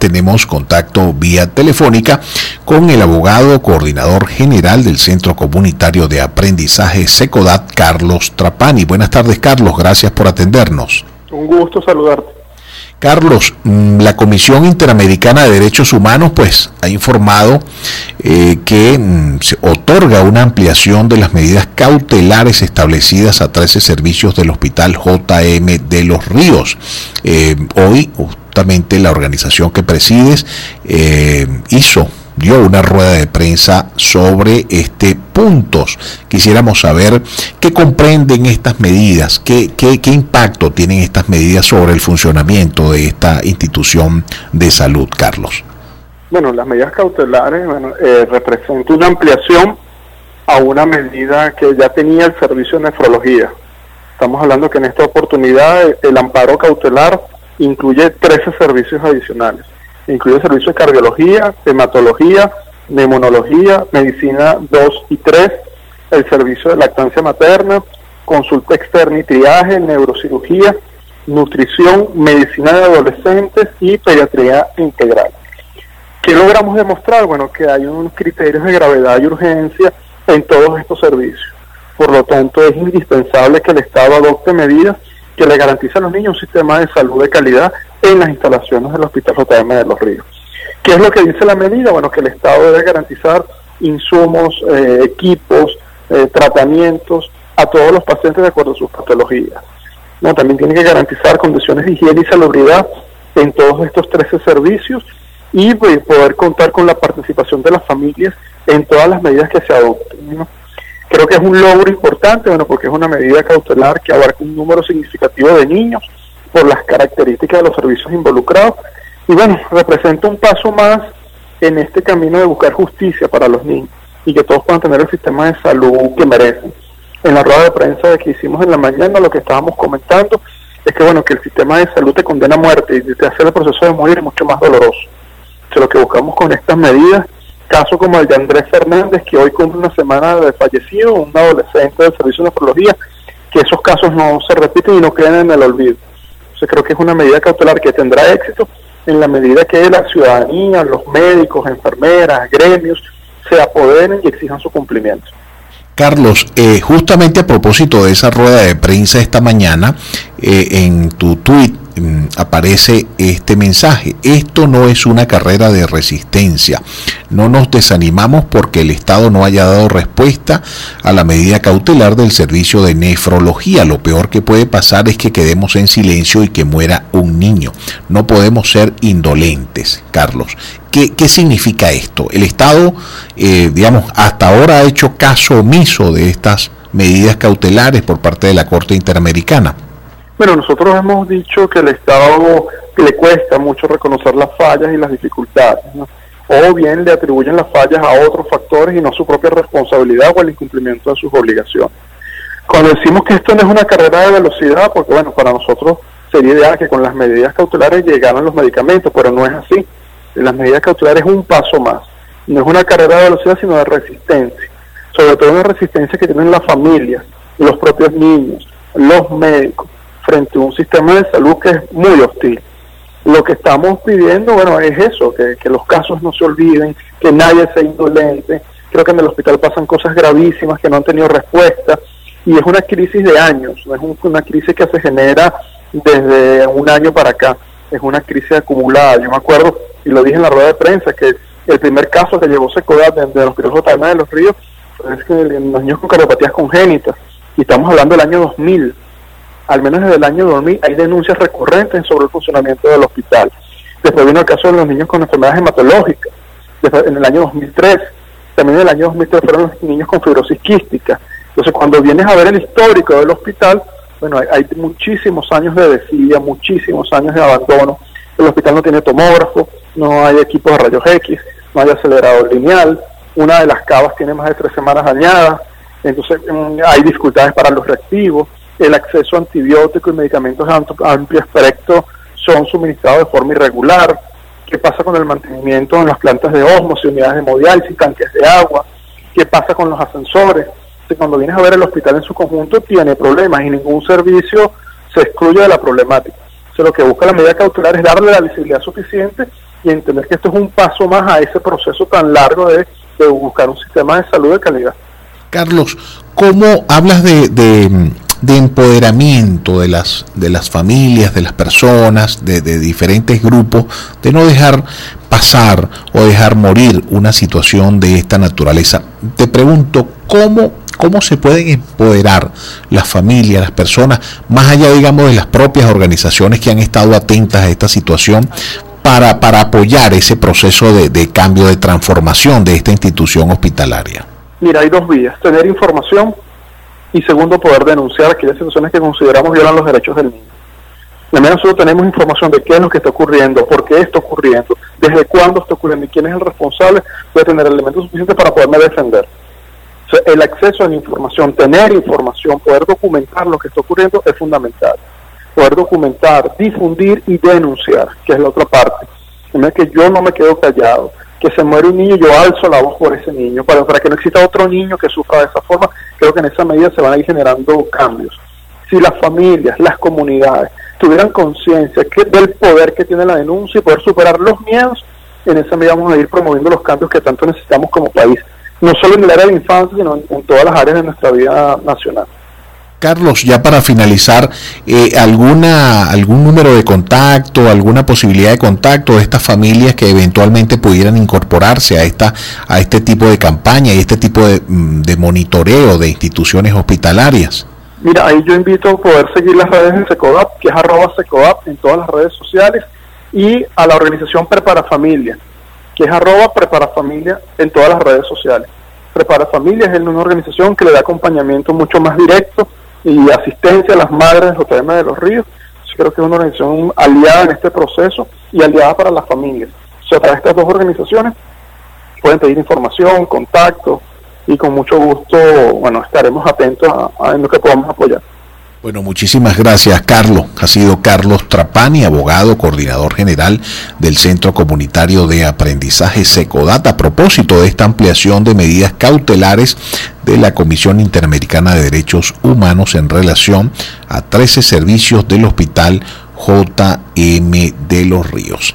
tenemos contacto vía telefónica con el abogado coordinador general del Centro Comunitario de Aprendizaje SECODAT, Carlos Trapani. Buenas tardes, Carlos. Gracias por atendernos. Un gusto saludarte. Carlos, mm, la Comisión Interamericana de Derechos Humanos pues ha informado eh, que mm, se otorga una ampliación de las medidas cautelares establecidas a 13 servicios del Hospital JM de los Ríos. Eh, hoy justamente la organización que presides eh, hizo dio una rueda de prensa sobre este puntos. Quisiéramos saber qué comprenden estas medidas, qué, qué, qué, impacto tienen estas medidas sobre el funcionamiento de esta institución de salud, Carlos. Bueno, las medidas cautelares bueno, eh, representan una ampliación a una medida que ya tenía el servicio de nefrología. Estamos hablando que en esta oportunidad el amparo cautelar incluye 13 servicios adicionales. Incluye servicios de cardiología, hematología, neumonología, medicina 2 y 3, el servicio de lactancia materna, consulta externa y triaje, neurocirugía, nutrición, medicina de adolescentes y pediatría integral. ¿Qué logramos demostrar? Bueno, que hay unos criterios de gravedad y urgencia en todos estos servicios. Por lo tanto, es indispensable que el Estado adopte medidas que le garantiza a los niños un sistema de salud de calidad en las instalaciones del Hospital JM de los Ríos. ¿Qué es lo que dice la medida? Bueno, que el Estado debe garantizar insumos, eh, equipos, eh, tratamientos a todos los pacientes de acuerdo a sus patologías. No, también tiene que garantizar condiciones de higiene y salubridad en todos estos 13 servicios y pues, poder contar con la participación de las familias en todas las medidas que se adopten. Creo que es un logro importante, bueno, porque es una medida cautelar que abarca un número significativo de niños por las características de los servicios involucrados. Y bueno, representa un paso más en este camino de buscar justicia para los niños y que todos puedan tener el sistema de salud que merecen. En la rueda de prensa que hicimos en la mañana, lo que estábamos comentando es que bueno, que el sistema de salud te condena a muerte y te hace el proceso de morir mucho más doloroso. lo que buscamos con estas medidas caso como el de Andrés Fernández, que hoy cumple una semana de fallecido, un adolescente del servicio de nefrología, que esos casos no se repiten y no queden en el olvido. Entonces creo que es una medida cautelar que tendrá éxito en la medida que la ciudadanía, los médicos, enfermeras, gremios, se apoderen y exijan su cumplimiento. Carlos, eh, justamente a propósito de esa rueda de prensa esta mañana, eh, en tu tweet mm, aparece este mensaje. Esto no es una carrera de resistencia. No nos desanimamos porque el Estado no haya dado respuesta a la medida cautelar del servicio de nefrología. Lo peor que puede pasar es que quedemos en silencio y que muera un niño. No podemos ser indolentes, Carlos. ¿Qué, ¿Qué, significa esto? El Estado, eh, digamos, hasta ahora ha hecho caso omiso de estas medidas cautelares por parte de la Corte Interamericana. Bueno, nosotros hemos dicho que el Estado le cuesta mucho reconocer las fallas y las dificultades, o bien le atribuyen las fallas a otros factores y no su propia responsabilidad o el incumplimiento de sus obligaciones. Cuando decimos que esto no es una carrera de velocidad, porque bueno, para nosotros sería ideal que con las medidas cautelares llegaran los medicamentos, pero no es así las medidas cautelares es un paso más. No es una carrera de velocidad, sino de resistencia. Sobre todo una resistencia que tienen las familias, los propios niños, los médicos, frente a un sistema de salud que es muy hostil. Lo que estamos pidiendo, bueno, es eso, que, los casos no se olviden, que nadie sea indolente. Creo que en el hospital pasan cosas gravísimas que no han tenido respuesta y es una crisis de años, no es una crisis que se genera desde un año para acá, es una crisis acumulada. Yo me acuerdo y lo dije en la rueda de prensa, que el primer caso que llevó Secodat de, de los pilotos de los ríos es que los niños con cardiopatías congénitas, y estamos hablando del año 2000, al menos desde el año 2000 hay denuncias recurrentes sobre el funcionamiento del hospital. Después vino el caso de los niños con enfermedades hematológicas, en el año 2003, también en el año 2003 fueron los niños con fibrosis quística. Entonces cuando vienes a ver el histórico del hospital, bueno, hay, hay muchísimos años de desidia, muchísimos años de abandono, el hospital no tiene tomógrafo, no hay equipos de rayos X, no hay acelerador lineal, una de las cavas tiene más de tres semanas dañadas, entonces mm, hay dificultades para los reactivos, el acceso a antibióticos y medicamentos de amplio espectro son suministrados de forma irregular, qué pasa con el mantenimiento en las plantas de osmos, unidades de hemodiálisis, tanques de agua, qué pasa con los ascensores, cuando vienes a ver el hospital en su conjunto tiene problemas y ningún servicio se excluye de la problemática. Entonces, lo que busca la medida cautelar es darle la visibilidad suficiente y entender que esto es un paso más a ese proceso tan largo de, buscar un sistema de salud de calidad. Carlos, ¿cómo hablas de, de, empoderamiento de las, de las familias, de las personas, de, de diferentes grupos, de no dejar pasar o dejar morir una situación de esta naturaleza? Te pregunto, ¿cómo cómo se pueden empoderar las familias, las personas, más allá, digamos, de las propias organizaciones que han estado atentas a esta situación, para, para apoyar ese proceso de, de cambio, de transformación de esta institución hospitalaria? Mira, hay dos vías, tener información y segundo, poder denunciar aquellas situaciones que consideramos violan los derechos del niño. Primero nosotros tenemos información de qué es lo que está ocurriendo, por qué está ocurriendo, desde cuándo está ocurriendo y quién es el responsable, puede tener elementos suficientes para poderme defender el acceso a la información, tener información, poder documentar lo que está ocurriendo es fundamental. Poder documentar, difundir y denunciar, que es la otra parte. Es que yo no me quedo callado, que se muere un niño, yo alzo la voz por ese niño, para, para que no exista otro niño que sufra de esa forma, creo que en esa medida se van a ir generando cambios. Si las familias, las comunidades tuvieran conciencia del poder que tiene la denuncia y poder superar los miedos, en esa medida vamos a ir promoviendo los cambios que tanto necesitamos como país no solo en el área de infancia, sino en, todas las áreas de nuestra vida nacional. Carlos, ya para finalizar, eh, alguna algún número de contacto, alguna posibilidad de contacto de estas familias que eventualmente pudieran incorporarse a esta a este tipo de campaña y este tipo de, mm, de monitoreo de instituciones hospitalarias. Mira, ahí yo invito a poder seguir las redes de Secodap, que es arroba Secodap en todas las redes sociales, y a la organización Prepara Familia que es arroba Prepara Familia en todas las redes sociales. Prepara Familia es una organización que le da acompañamiento mucho más directo y asistencia a las madres de los temas de los ríos. Yo creo que es una organización aliada en este proceso y aliada para las familias. O sea, para estas dos organizaciones pueden pedir información, contacto y con mucho gusto, bueno, estaremos atentos a en lo que podamos apoyar. Bueno, muchísimas gracias, Carlos. Ha sido Carlos Trapani, abogado, coordinador general del Centro Comunitario de Aprendizaje Secodata, a propósito de esta ampliación de medidas cautelares de la Comisión Interamericana de Derechos Humanos en relación a 13 servicios del Hospital JM de los Ríos.